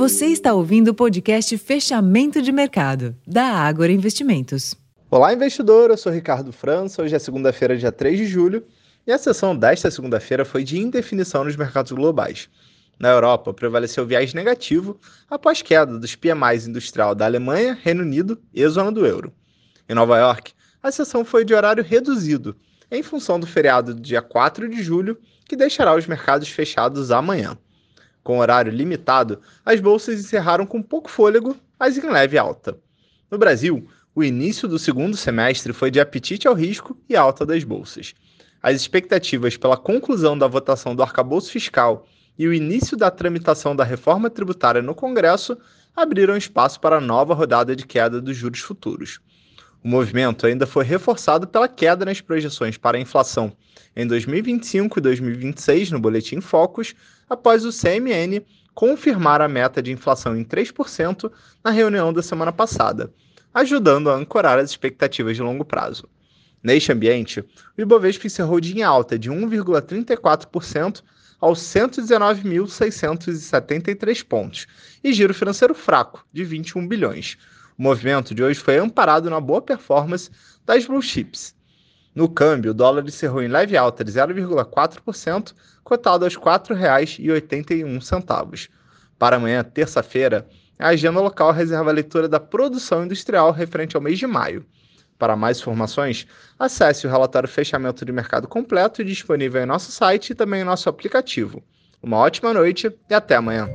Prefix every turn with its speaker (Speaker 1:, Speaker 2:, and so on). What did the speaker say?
Speaker 1: Você está ouvindo o podcast Fechamento de Mercado, da Ágora Investimentos.
Speaker 2: Olá, investidor. Eu sou Ricardo França. Hoje é segunda-feira, dia 3 de julho, e a sessão desta segunda-feira foi de indefinição nos mercados globais. Na Europa, prevaleceu viés negativo após queda dos PMIs industrial da Alemanha, Reino Unido e zona do euro. Em Nova York, a sessão foi de horário reduzido, em função do feriado do dia 4 de julho, que deixará os mercados fechados amanhã. Com horário limitado, as bolsas encerraram com pouco fôlego, mas em leve alta. No Brasil, o início do segundo semestre foi de apetite ao risco e alta das bolsas. As expectativas pela conclusão da votação do arcabouço fiscal e o início da tramitação da reforma tributária no Congresso abriram espaço para nova rodada de queda dos juros futuros. O movimento ainda foi reforçado pela queda nas projeções para a inflação em 2025 e 2026 no Boletim Focus, após o CMN confirmar a meta de inflação em 3% na reunião da semana passada, ajudando a ancorar as expectativas de longo prazo. Neste ambiente, o Ibovespa encerrou de em alta de 1,34% aos 119.673 pontos e giro financeiro fraco de 21 bilhões. O movimento de hoje foi amparado na boa performance das blue chips. No câmbio, o dólar encerrou em leve alta de 0,4%, cotado aos R$ 4,81. Para amanhã, terça-feira, a agenda local reserva a leitura da produção industrial referente ao mês de maio. Para mais informações, acesse o relatório Fechamento de Mercado completo disponível em nosso site e também em nosso aplicativo. Uma ótima noite e até amanhã.